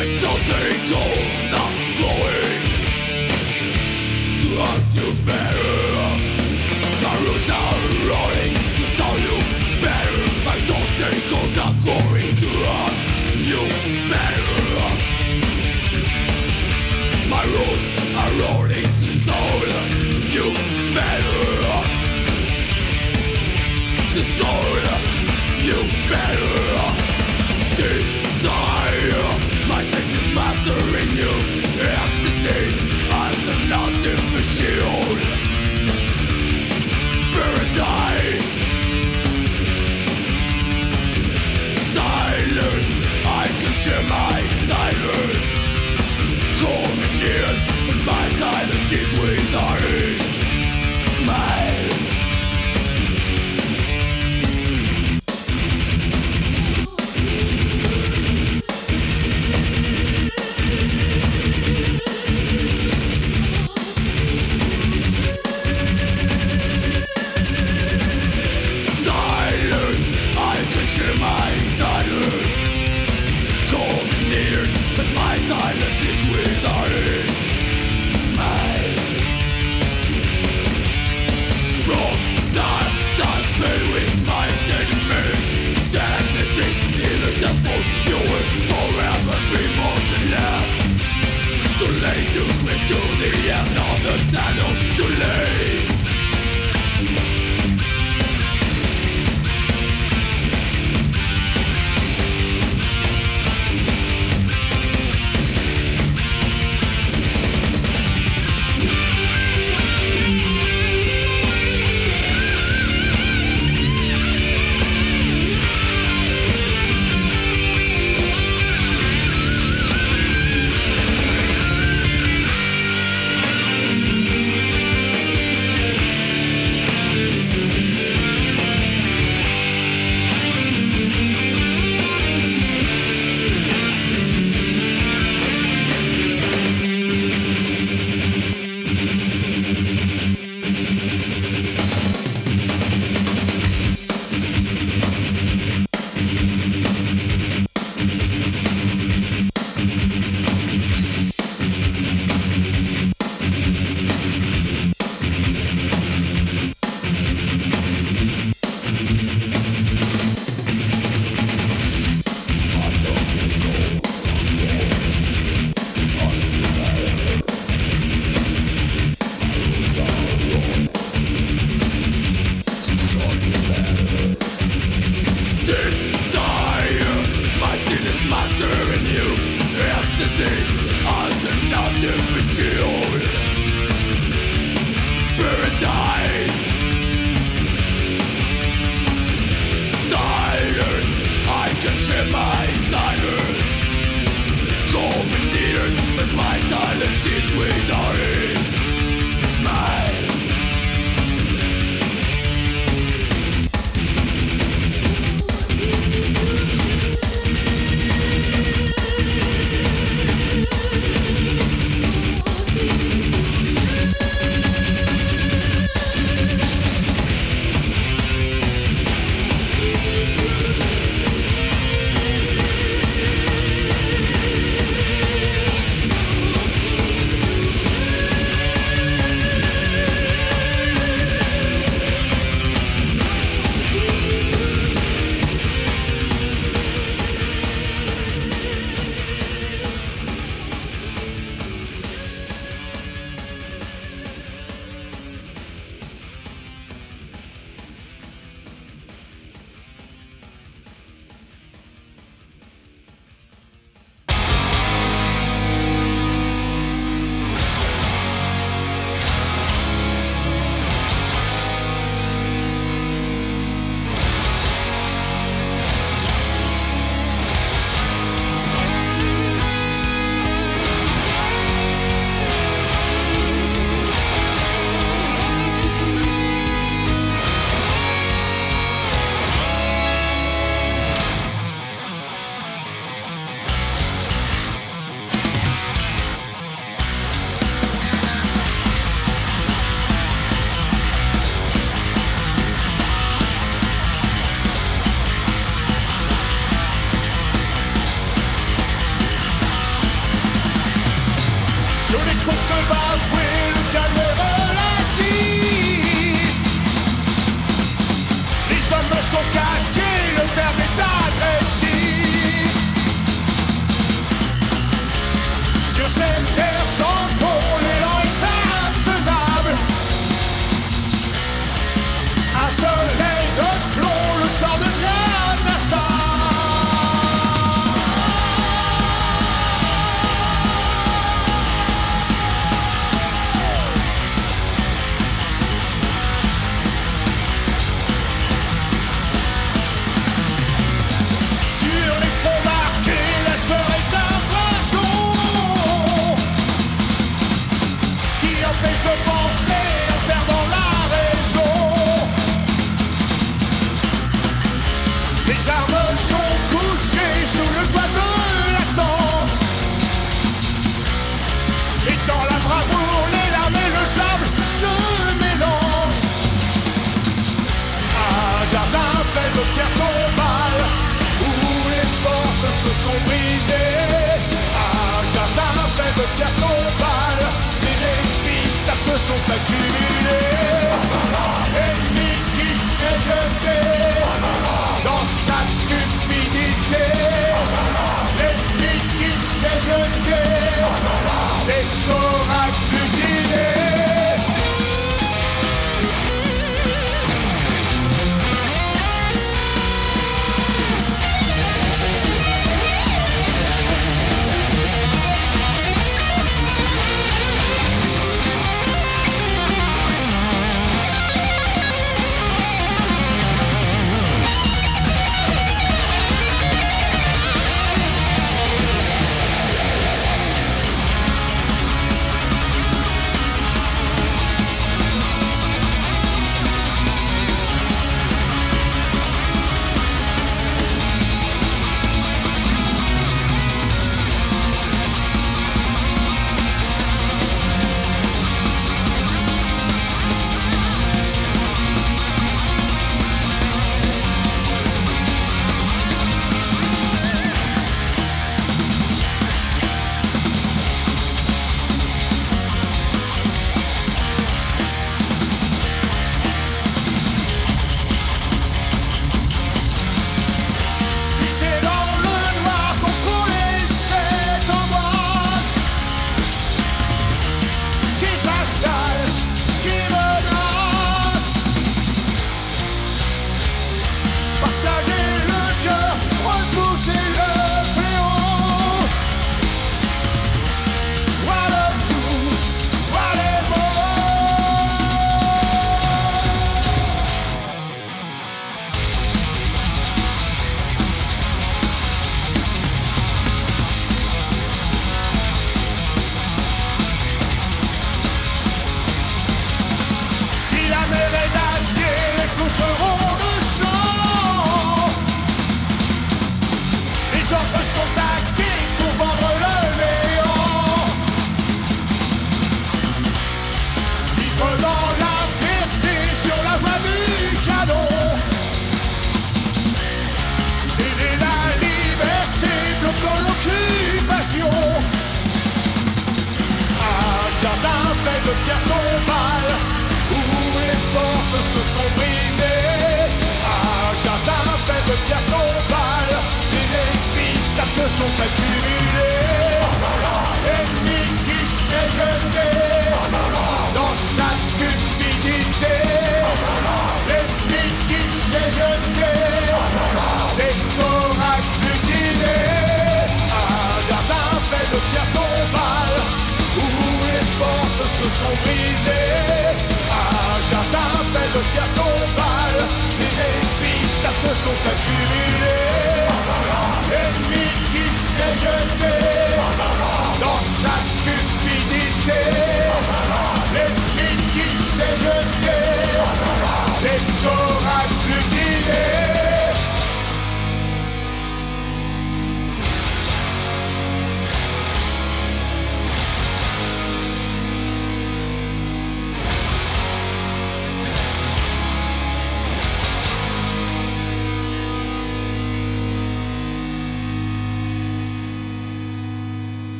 Don't think all not going to Not too bad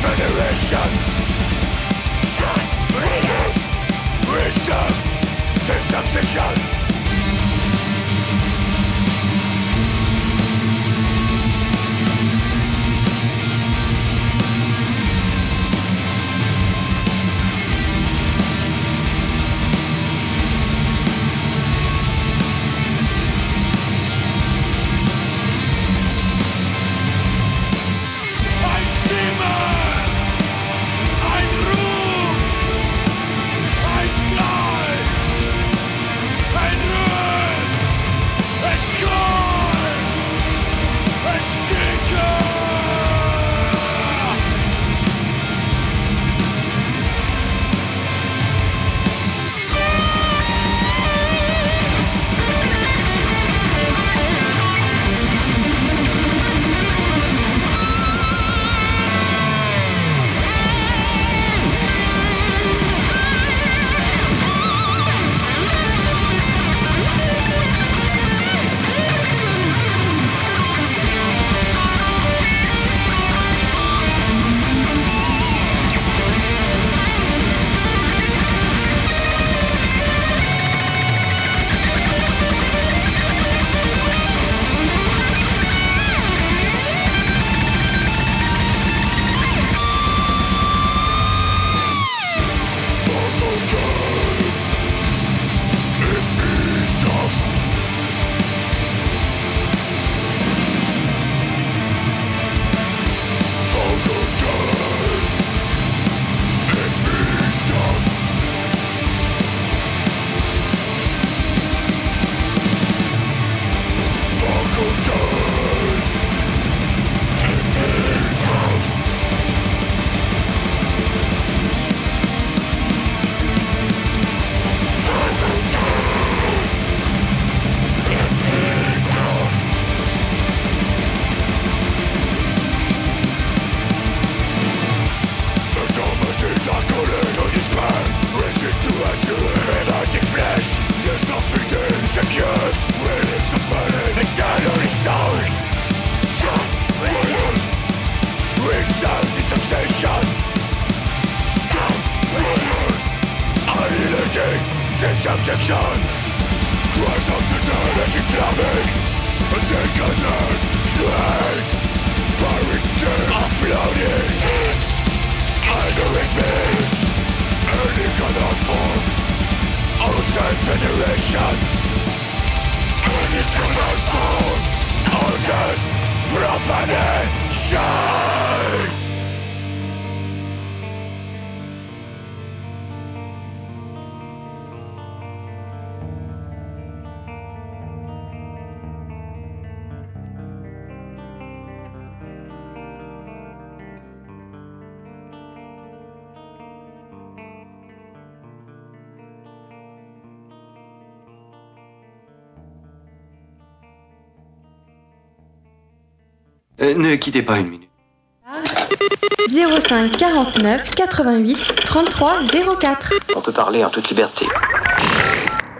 Federation. Readers, wisdom, substitution ne quittez pas une minute. 05 49 88 33 04. On peut parler en toute liberté.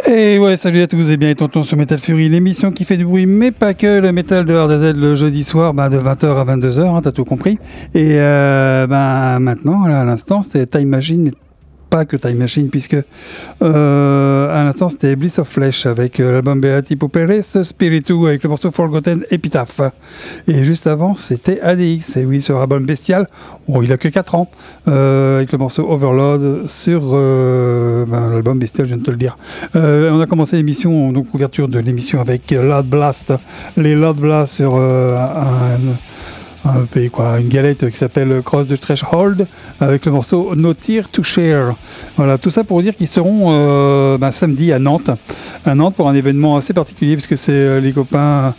Et ouais, salut à tous et bien tonton sur Metal Fury, l'émission qui fait du bruit, mais pas que le métal de RDZ le jeudi soir bah, de 20h à 22h, hein, t'as tout compris. Et euh, bah, maintenant, là, à l'instant, c'était Time Machine, pas que Time Machine, puisque euh, à l'instant c'était Bliss of Flesh avec euh, l'album Beati Popere, Spiritu avec le morceau Forgotten Epitaph. Et juste avant c'était ADX, et oui, sur album Bestial, bon, il a que 4 ans, euh, avec le morceau Overload sur ben, l'album Bestial, je viens de te le dire. On a commencé l'émission, donc ouverture de l'émission avec Loud Blast, les Loud Blast sur un un quoi, une galette qui s'appelle Cross the Threshold avec le morceau No Tear to Share. Voilà, tout ça pour dire qu'ils seront euh, ben, samedi à Nantes, à Nantes pour un événement assez particulier puisque c'est euh, les copains,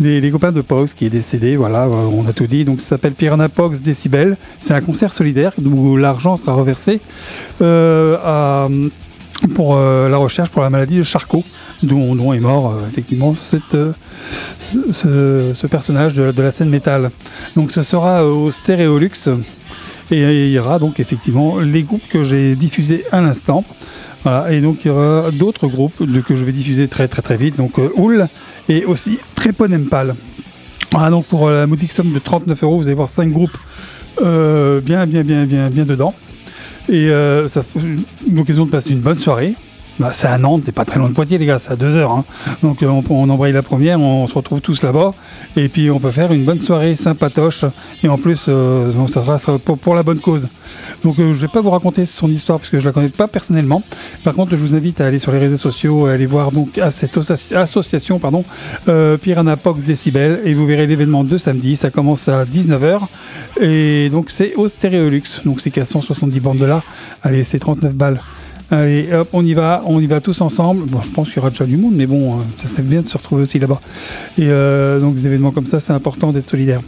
les, copains de Pox qui est décédé. Voilà, on a tout dit. Donc ça s'appelle Piranha Pox Decibel. C'est un concert solidaire où l'argent sera reversé euh, à pour euh, la recherche pour la maladie de Charcot, dont, est mort euh, effectivement euh, ce, personnage de, la scène métal. Donc ce sera au Stéréolux et il y aura donc effectivement les groupes que j'ai diffusés à l'instant. Voilà, et donc il y aura d'autres groupes que je vais diffuser très très très vite. Donc Houl et aussi Tréponempal. Voilà, donc pour la modique somme de 39 euros, vous allez voir 5 groupes bien bien bien bien bien dedans. Et euh, ça fait l'occasion de passer une bonne soirée. Bah, c'est à Nantes, c'est pas très loin de Poitiers, les gars, c'est à 2 heures. hein. Donc euh, on, on embraye la première, on se retrouve tous là-bas. Et puis on peut faire une bonne soirée sympatoche. Et en plus, euh, ça sera pour, la bonne cause. Donc euh, je vais pas vous raconter son histoire parce que je la connais pas personnellement. Par contre, je vous invite à aller sur les réseaux sociaux, à aller voir donc à cette associ- association, pardon, euh, Piranha Pox Decibel, et vous verrez l'événement de samedi. Ça commence à 19h et donc c'est au Stéréolux. Donc c'est qu'à 170 bornes de là. Allez, c'est 39 balles. Allez, hop, on y va, on y va tous ensemble. Bon, je pense qu'il y aura déjà du monde, mais bon, euh, ça c'est bien de se retrouver aussi là-bas. Et euh, donc des événements comme ça, c'est important d'être solidaire.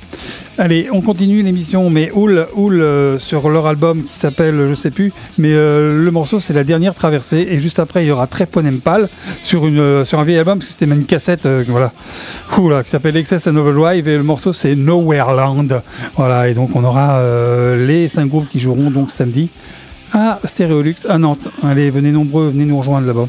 Allez, on continue l'émission, mais Houl, Houl euh, sur leur album qui s'appelle, je sais plus, mais euh, le morceau c'est la dernière traversée, et juste après il y aura une euh, sur un vieil album parce que c'était même une cassette, voilà, Oula, qui s'appelle Excess and Overdrive, et le morceau c'est Nowhereland. Voilà, et donc on aura les cinq groupes qui joueront donc samedi à Stéréolux à Nantes. Allez, venez nombreux, venez nous rejoindre là-bas.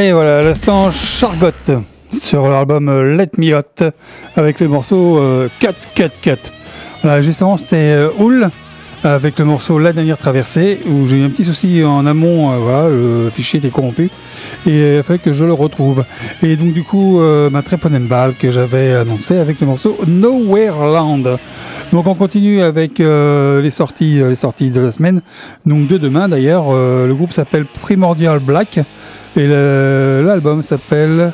Et voilà, l'instant, Chargot sur l'album euh, Let Me Hot avec le morceau euh, Cut Cut Cut. Voilà, justement, c'était euh, Hull avec le morceau La dernière traversée où j'ai eu un petit souci en amont, euh, voilà, le fichier était corrompu et euh, il fallait que je le retrouve. Et donc du coup, euh, ma Treponembal que j'avais annoncé avec le morceau Nowhere Land. Donc on continue avec euh, les sorties, euh, les sorties de la semaine. Donc de demain d'ailleurs, euh, le groupe s'appelle Primordial Black et l'album s'appelle.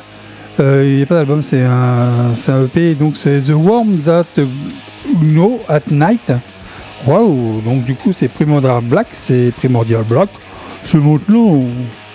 euh, il n'y a pas d'album, c'est un, un EP. Donc c'est The Worm That Know at Night. Waouh Donc du coup c'est Primordial Black, c'est Primordial Black. C'est maintenant. I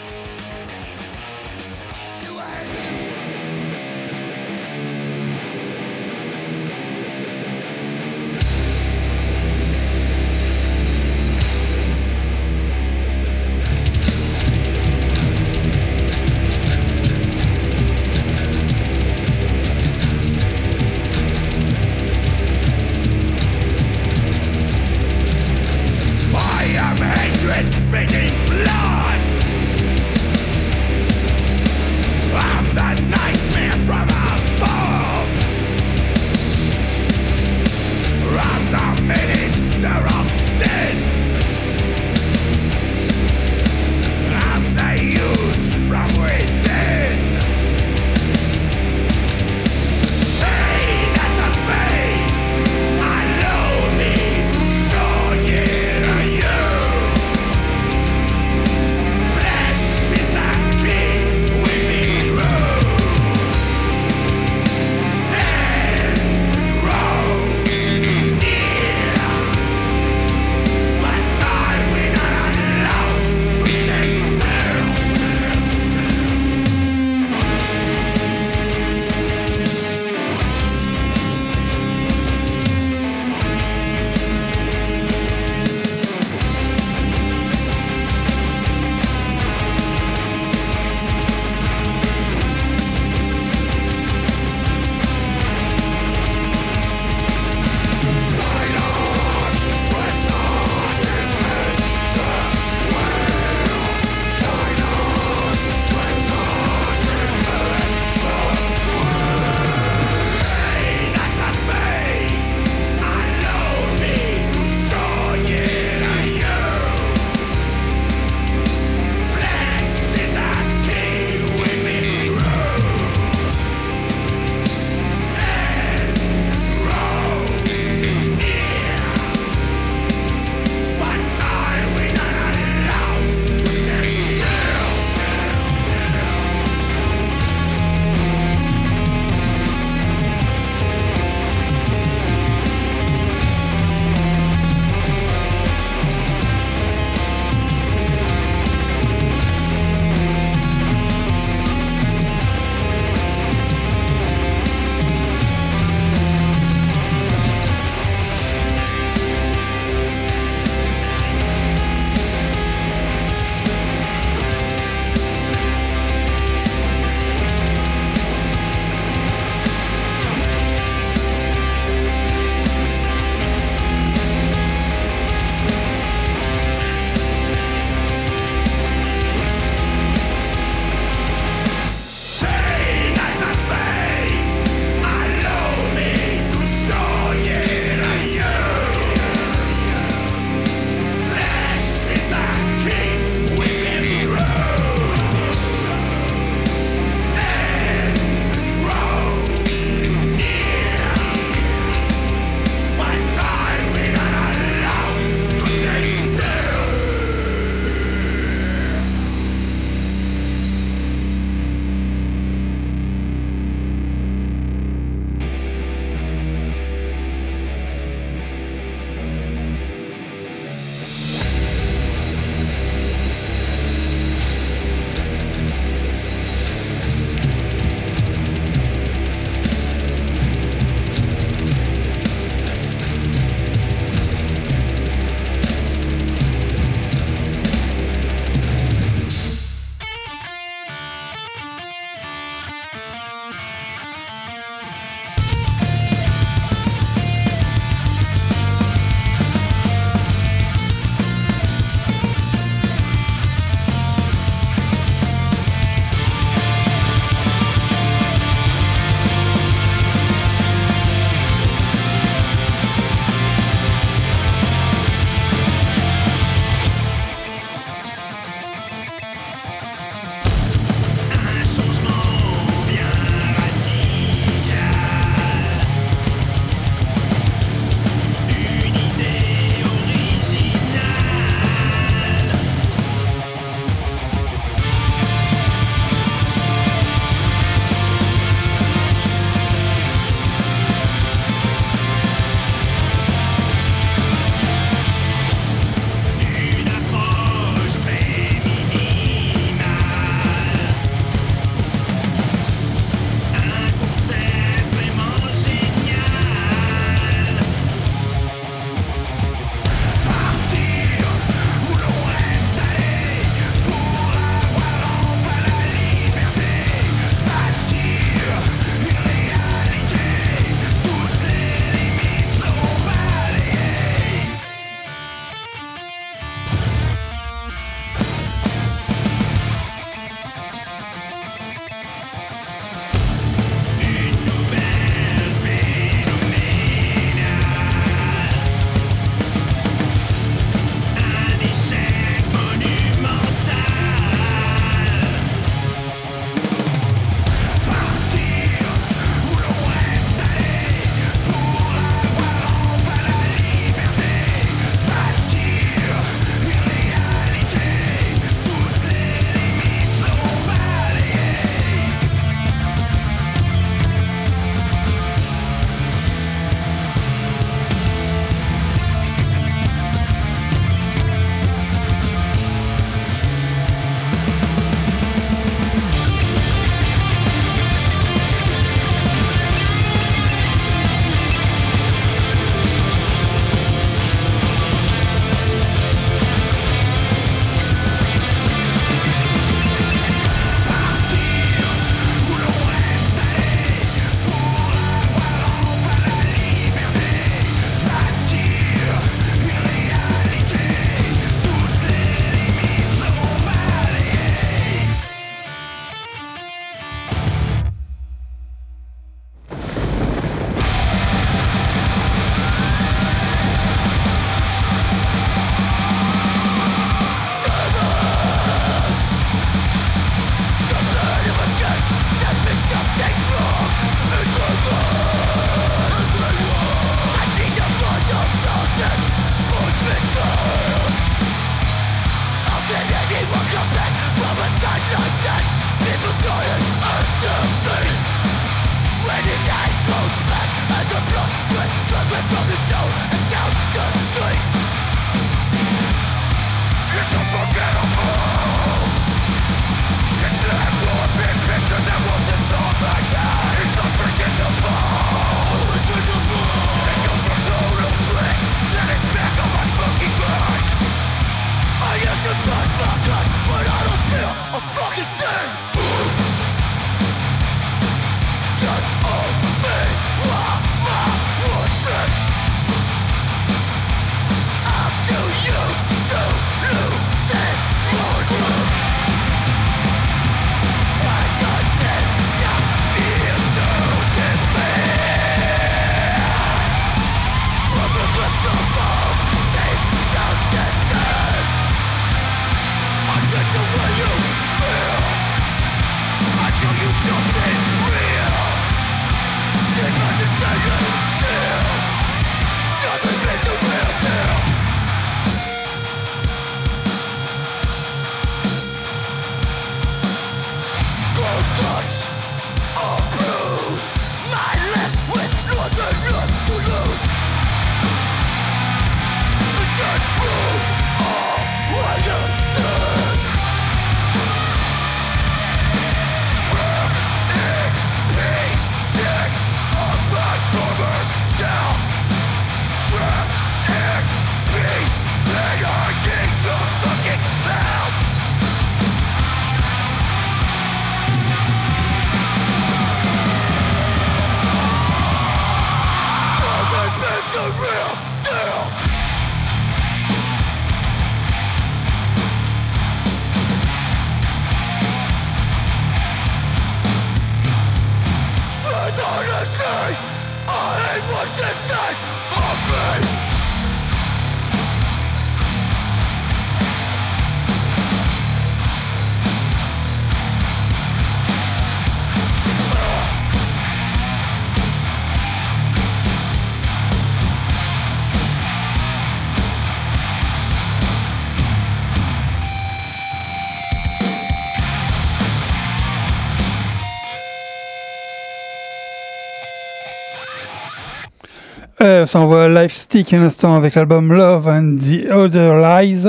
Euh, ça envoie Life Stick un instant avec l'album Love and the Other Lies.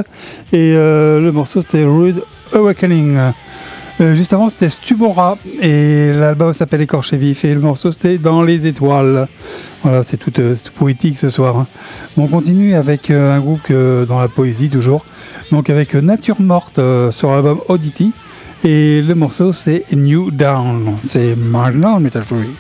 Et euh, le morceau c'est Rude Awakening. Euh, juste avant c'était Stubora et l'album s'appelle Écorché Vif et le morceau c'était Dans les étoiles. Voilà, c'est tout, poétique ce soir. Hein. on continue avec un groupe dans la poésie toujours. Donc avec Nature Morte sur l'album Oddity. Et le morceau c'est New Down. C'est maintenant Metal Fury.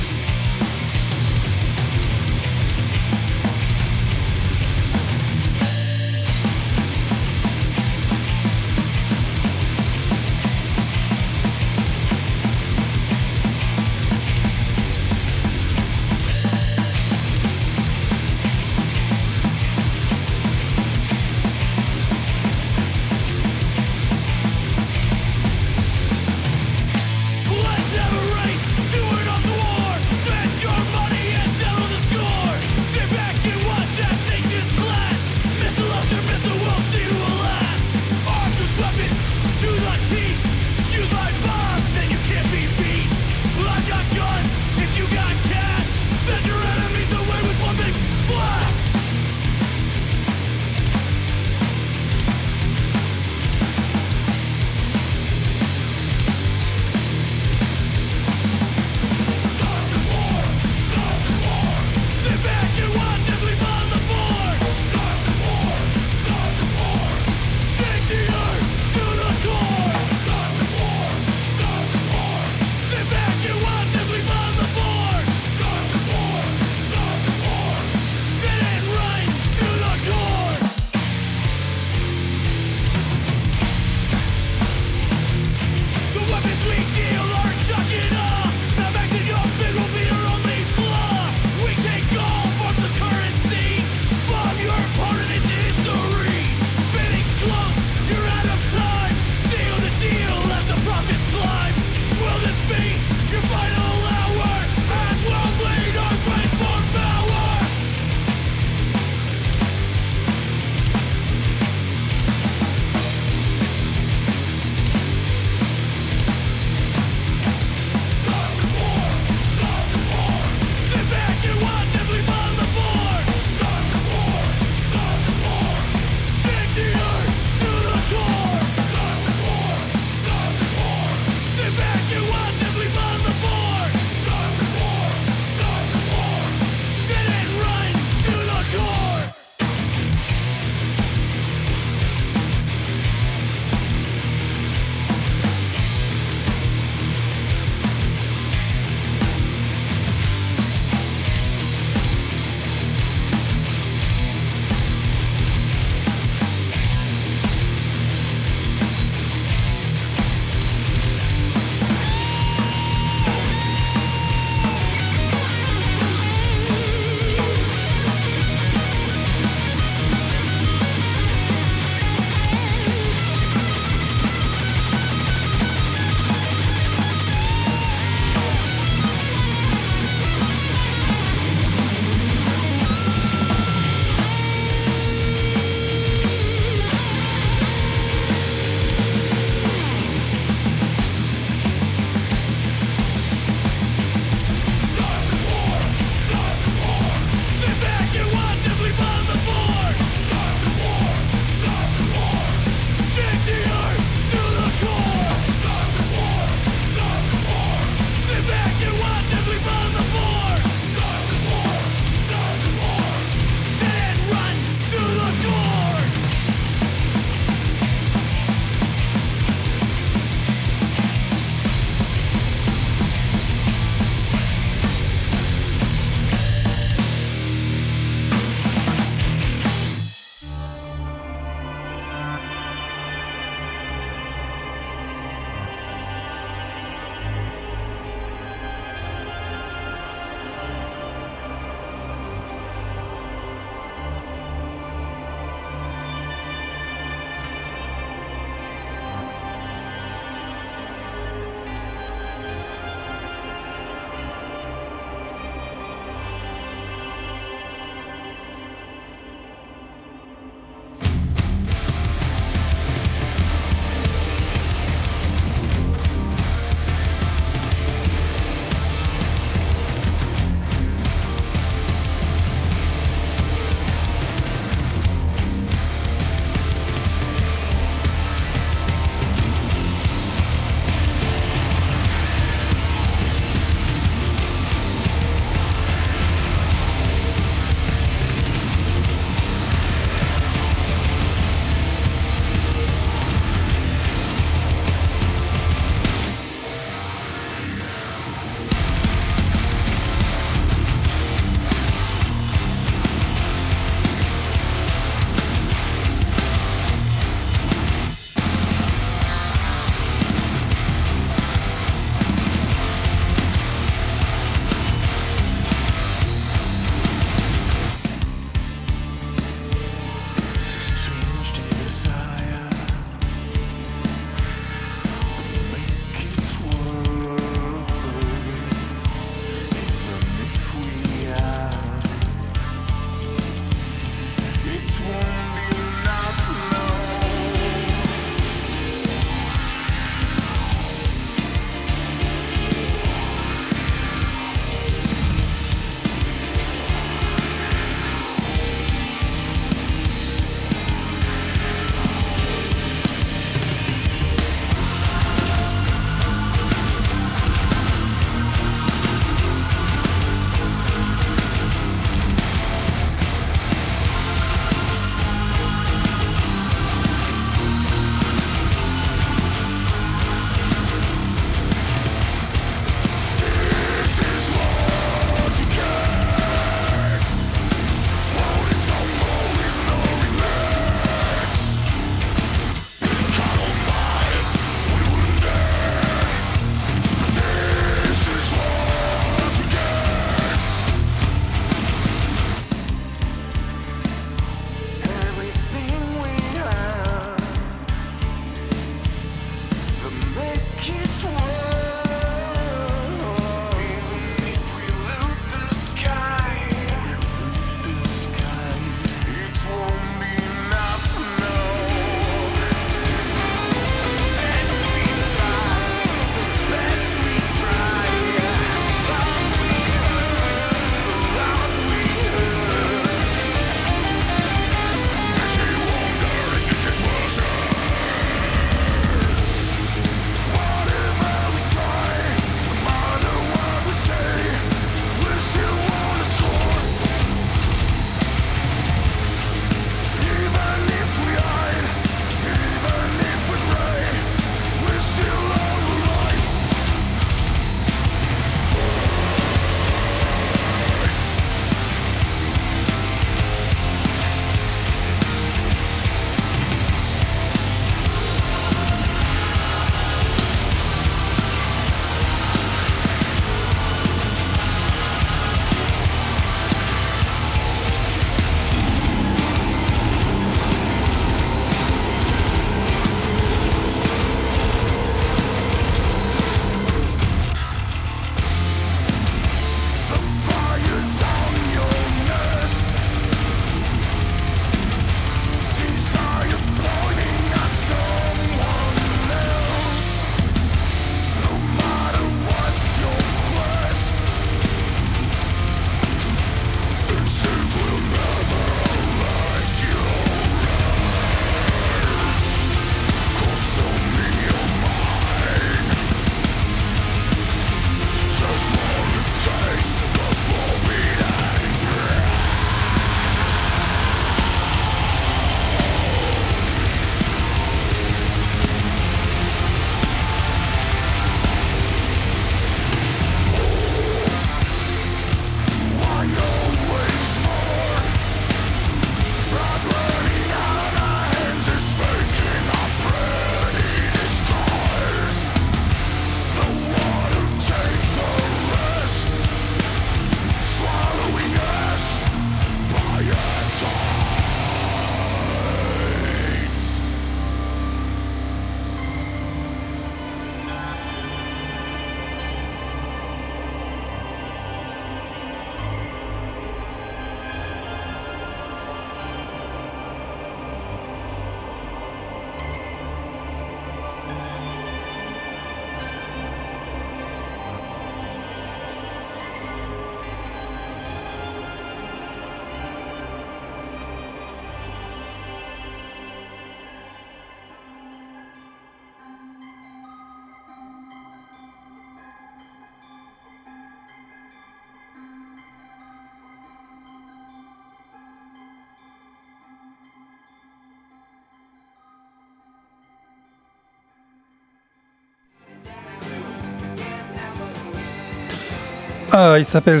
Il s'appelle.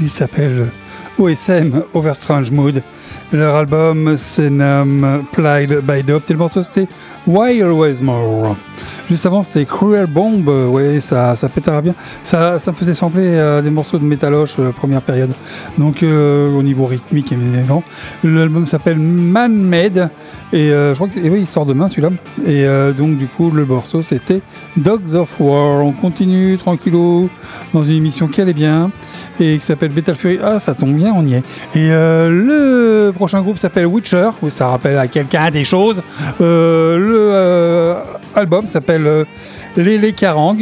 Il s'appelle OSM, Overstrange Mood. Leur album se nomme Plied by Dope. Et le morceau c'était Why Always More. Juste avant, c'était Cruel Bomb. Ouais, ça, ça pétera bien. Ça, ça me faisait sembler euh, des morceaux de Metaloche, euh, première période. Donc, euh, au niveau rythmique, évidemment. L'album s'appelle Man Made. Et je crois que oui, il sort demain celui-là. Et donc, du coup, le morceau c'était Dogs of War. On continue tranquillou dans une émission qui allait bien et qui s'appelle Metal Fury. Ah, ça tombe bien, on y est. Et le prochain groupe s'appelle Witcher. Oui, ça rappelle à quelqu'un des choses. le album s'appelle euh, Les Karang.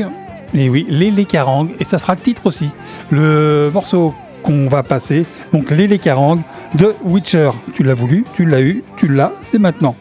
Et oui, Les Karang. Et ça sera le titre aussi. Le morceau qu'on va passer, donc Les Karang de Witcher. Tu l'as voulu, tu l'as eu, tu l'as, c'est maintenant.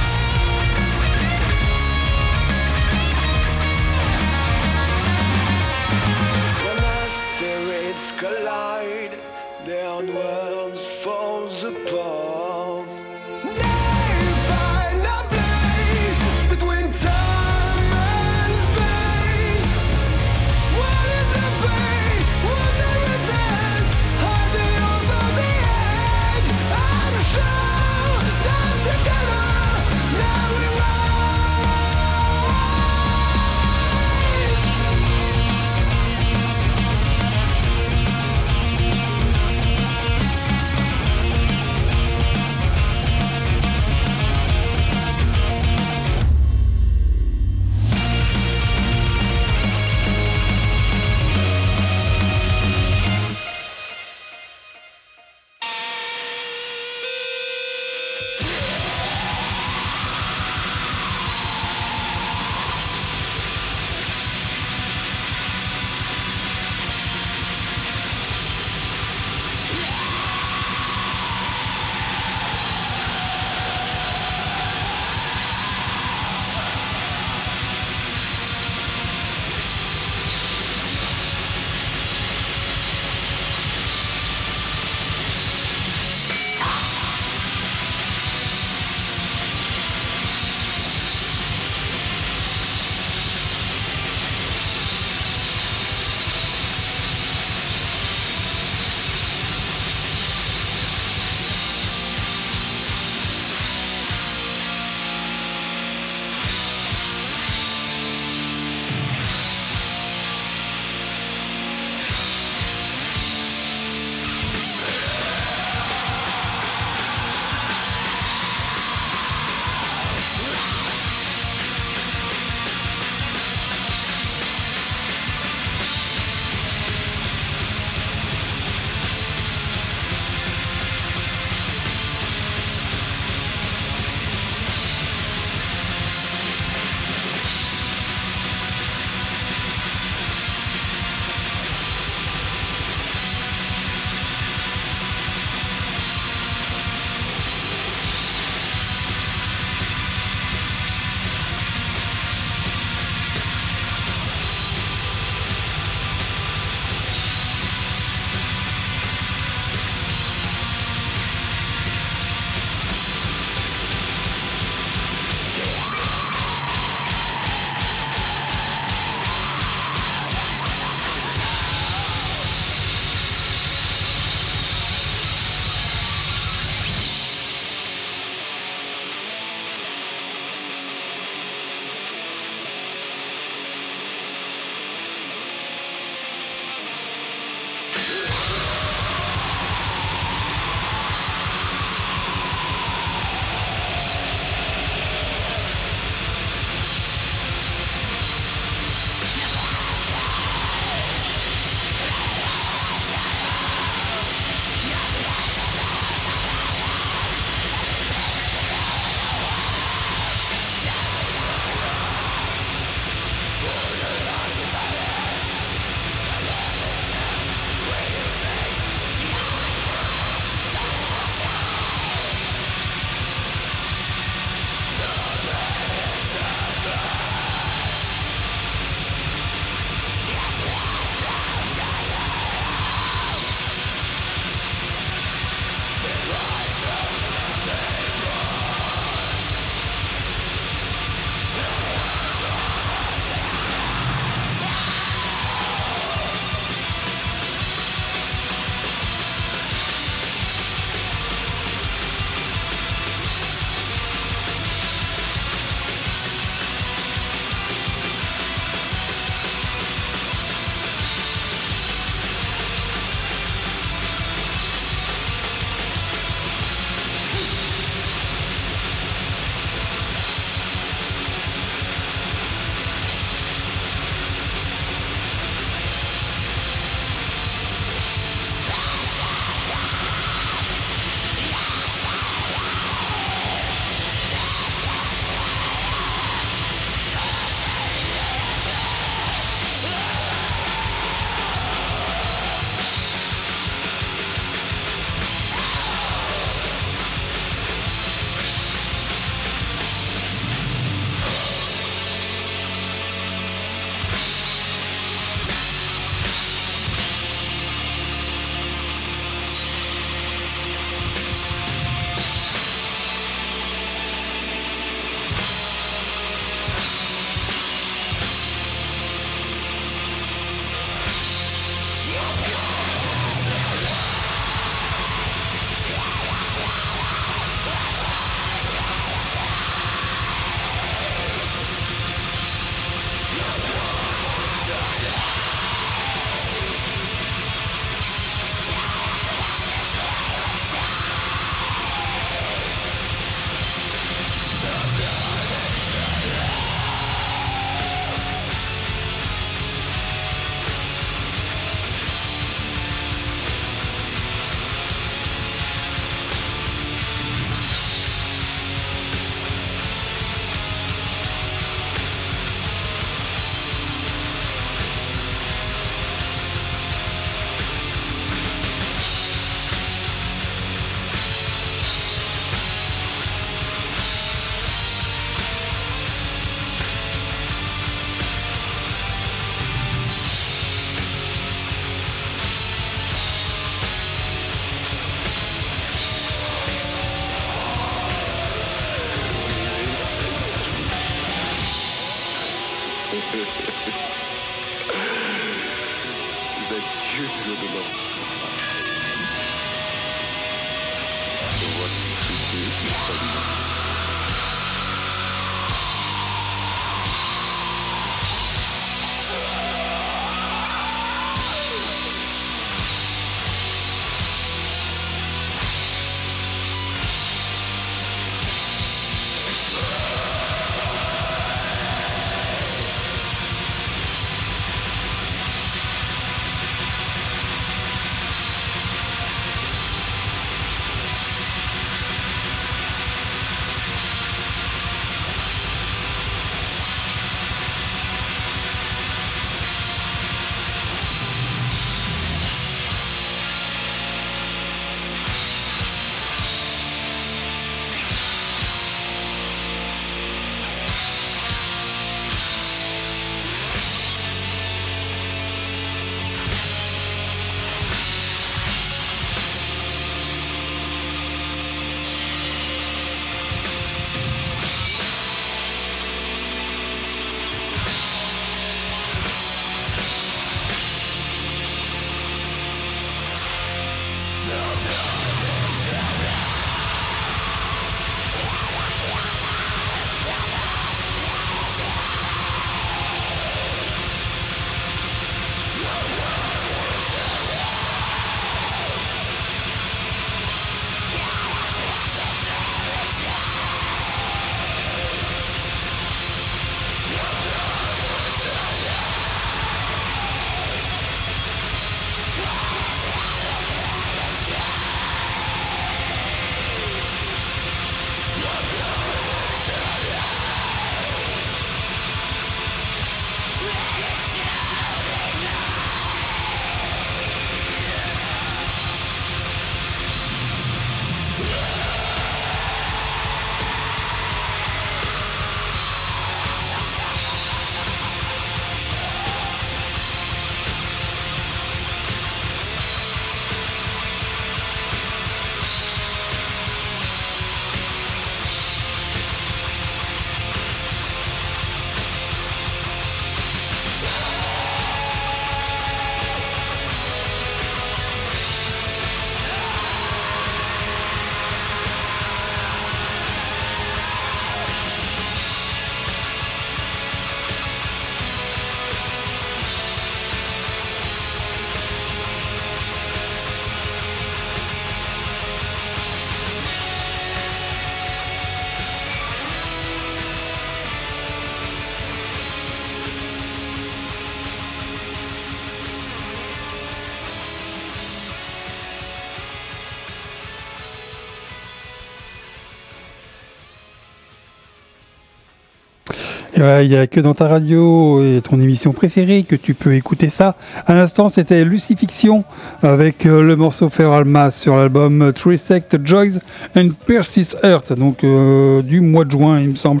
Il n'y a que dans ta radio et ton émission préférée que tu peux écouter ça. À l'instant, c'était Lucifixion avec euh, le morceau Feral Mass sur l'album Trisect Joys and Persis Earth, donc euh, du mois de juin, il me semble,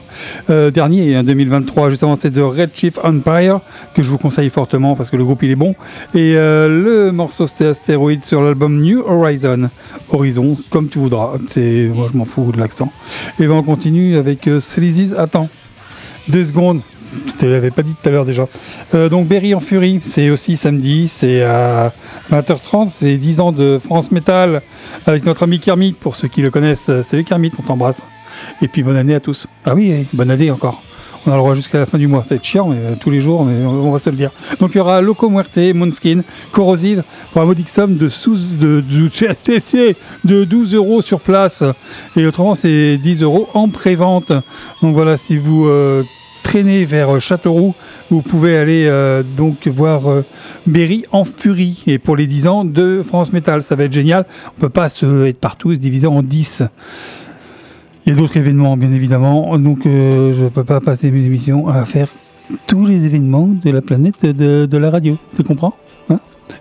euh, dernier, 2023. Hein, Juste avant, c'est de Red Chief Empire, que je vous conseille fortement parce que le groupe il est bon. Et le morceau c'était Asteroid sur l'album New Horizon. Horizon, comme tu voudras. Moi, je m'en fous de l'accent. Et ben on continue avec Sleazy's. Attends. Deux secondes. Je te l'avais pas dit tout à l'heure déjà. Euh, donc Berry en Furie, c'est aussi samedi, c'est à 20h30, c'est les 10 ans de France Metal avec notre ami Kermit, pour ceux qui le connaissent. Salut Kermit, on t'embrasse. Et puis bonne année à tous. Ah oui, bonne année encore. On a le droit jusqu'à la fin du mois. Ça va être chiant, mais euh, tous les jours, mais on va se le dire. Donc il y aura Loco Muerte, Moonskin, Corrosive, pour un modique somme de, sous, de, de, de 12 euros sur place. Et autrement, c'est 10 euros en pré-vente. Donc voilà, si vous euh, traîner vers Châteauroux. Vous pouvez aller euh, donc voir euh, Berry en furie. Et pour les 10 ans de France Metal, ça va être génial. On peut pas se être partout, se diviser en 10. Il y a d'autres événements, bien évidemment. Donc, euh, je ne peux pas passer mes émissions à faire tous les événements de la planète de la radio. Tu comprends?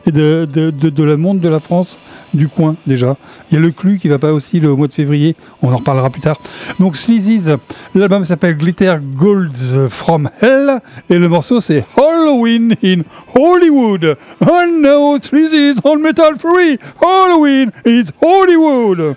Et de, de, de, le monde de la France du coin déjà. Il y a le Clu qui va pas aussi le mois de février, on en reparlera plus tard. Donc Sleazy's, l'album s'appelle Glitter Golds from Hell et le morceau c'est Halloween in Hollywood. Oh no, Sleazy's on Metal Free. Halloween is Hollywood.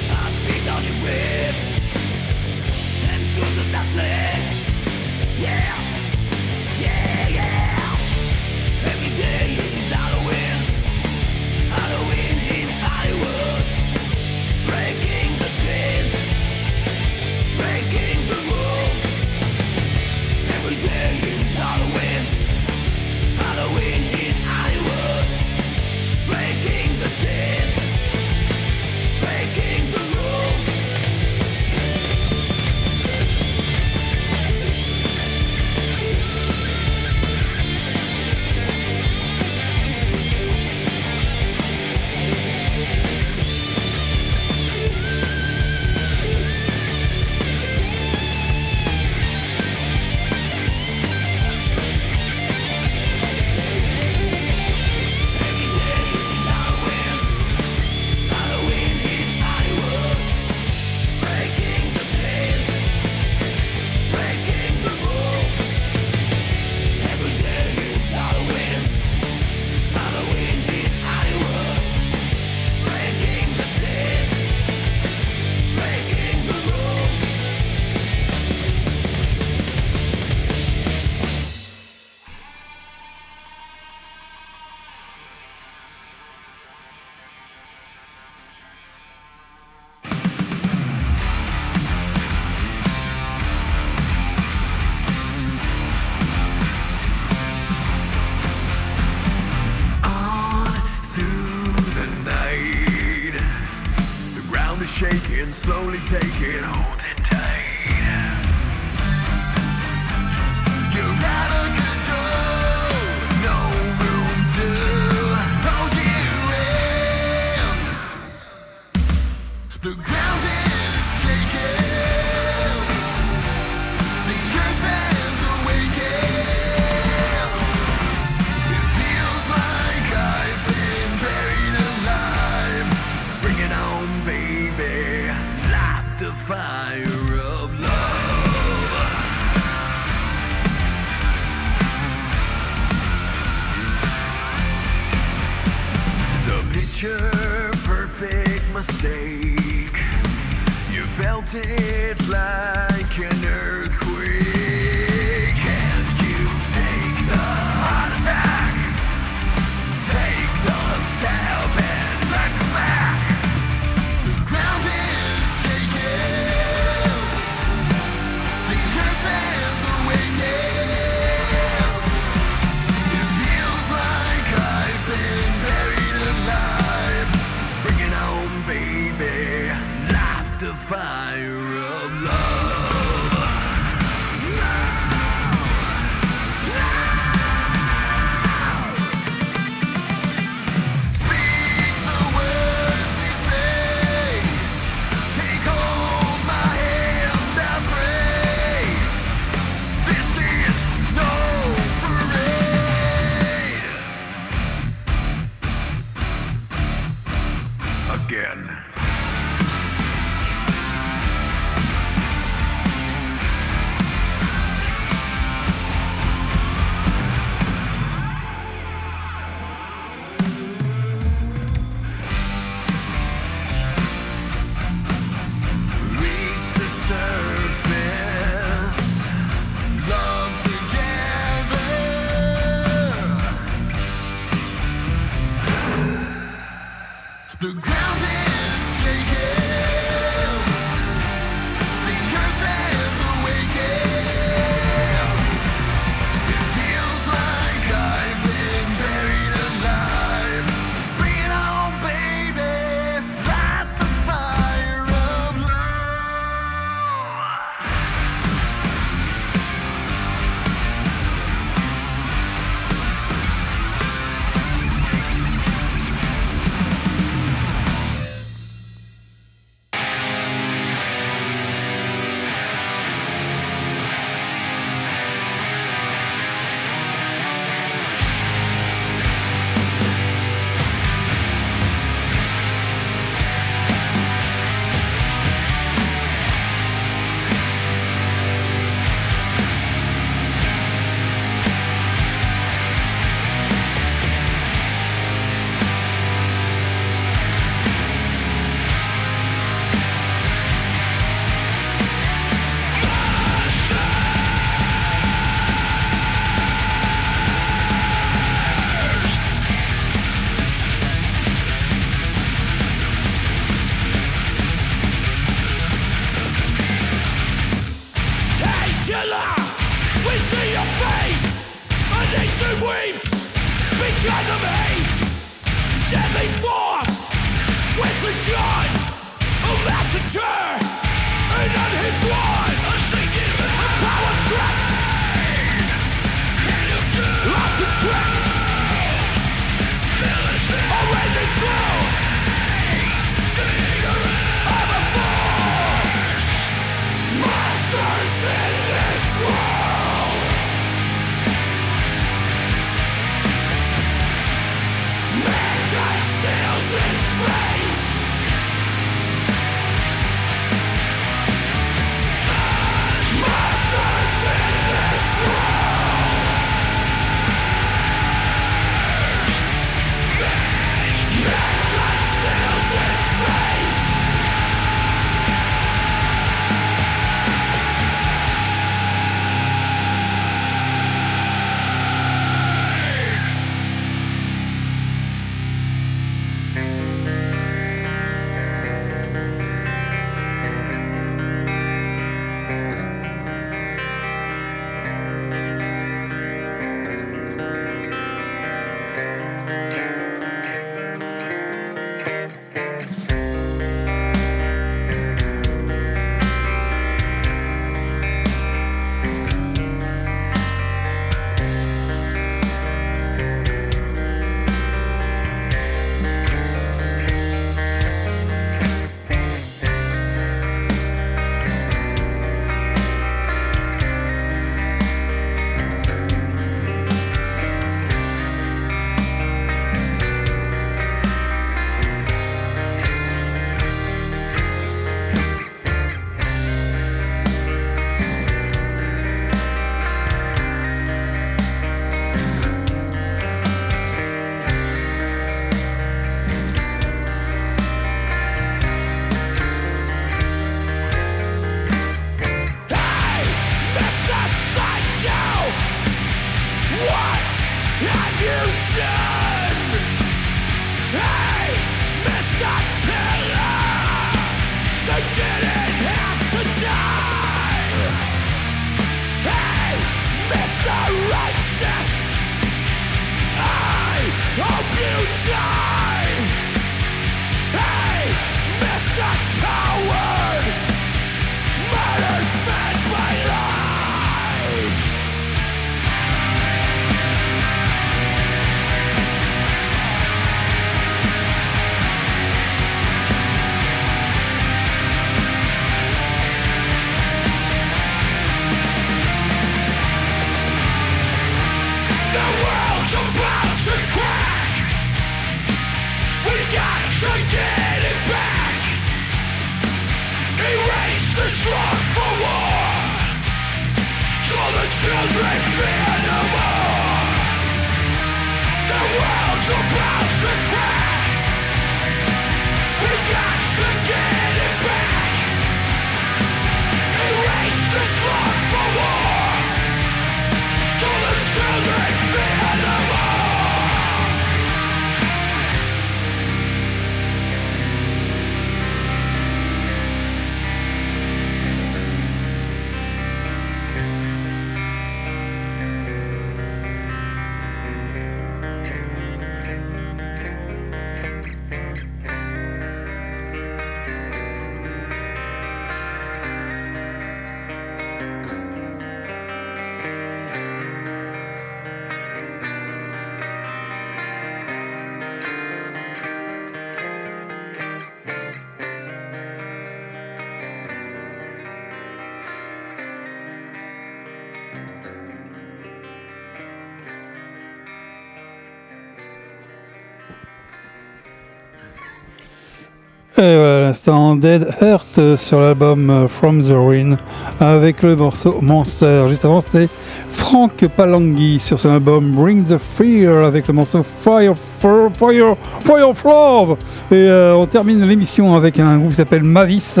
L'instant Dead Hurt sur l'album euh, From the Ruin avec le morceau Monster. Juste avant, c'était Frank Palangui sur son album Bring the Fear avec le morceau Fire, Fire, Fire, Fire of Love. Et euh, on termine l'émission avec un groupe qui s'appelle Mavis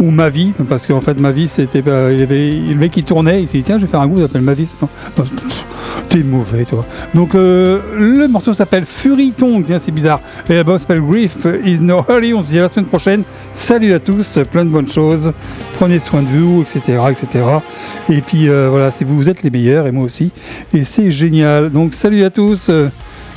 ou Mavi, parce qu'en fait Mavis, c'était, euh, il avait le mec qui tournait, il s'est dit tiens, je vais faire un groupe qui s'appelle Mavis. T'es mauvais, toi. Donc euh, le morceau s'appelle Fury tiens, c'est bizarre. Et l'album s'appelle Grief is no hurry. On se dit à la semaine prochaine. Salut à tous, plein de bonnes choses. Prenez soin de vous, etc., etc. Et puis euh, voilà, c'est vous, vous êtes les meilleurs et moi aussi. Et c'est génial. Donc salut à tous.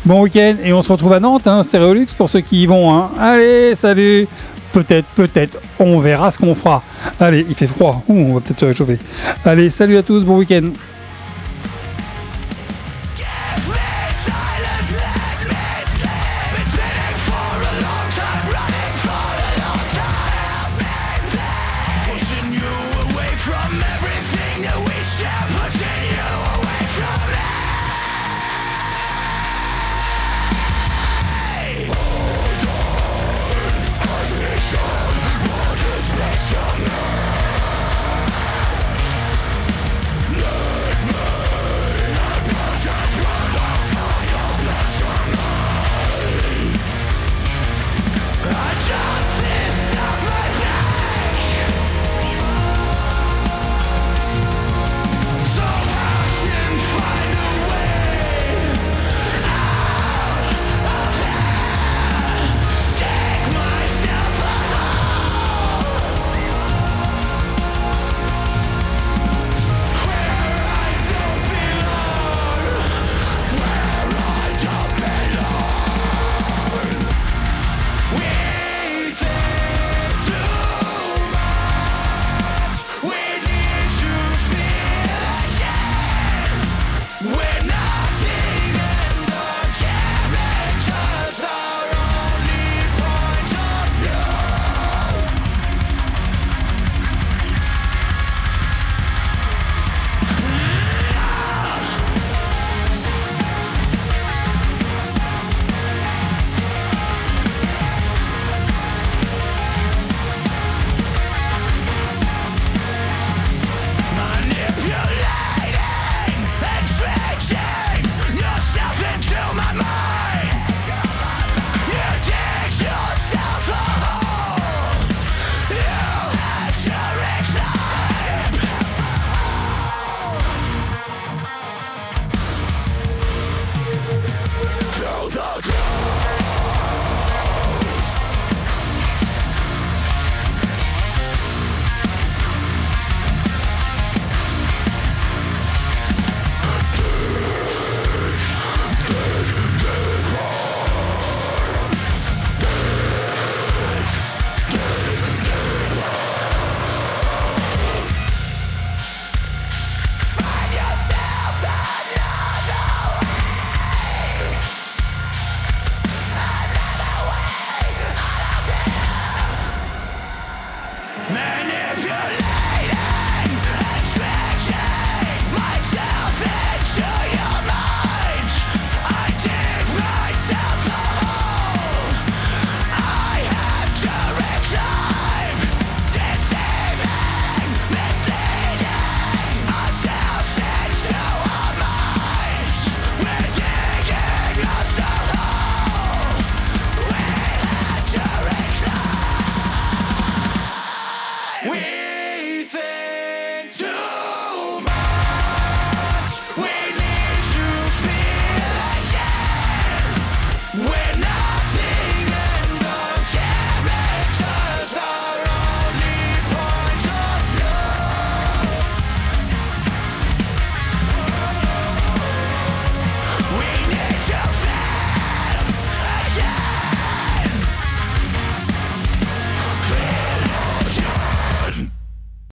Bon week-end et on se retrouve à Nantes, hein, Stéréolux pour ceux qui y vont. Hein. Allez, salut Peut-être, peut-être, on verra ce qu'on fera. Allez, il fait froid, on va peut-être se réchauffer. Allez, salut à tous, bon week-end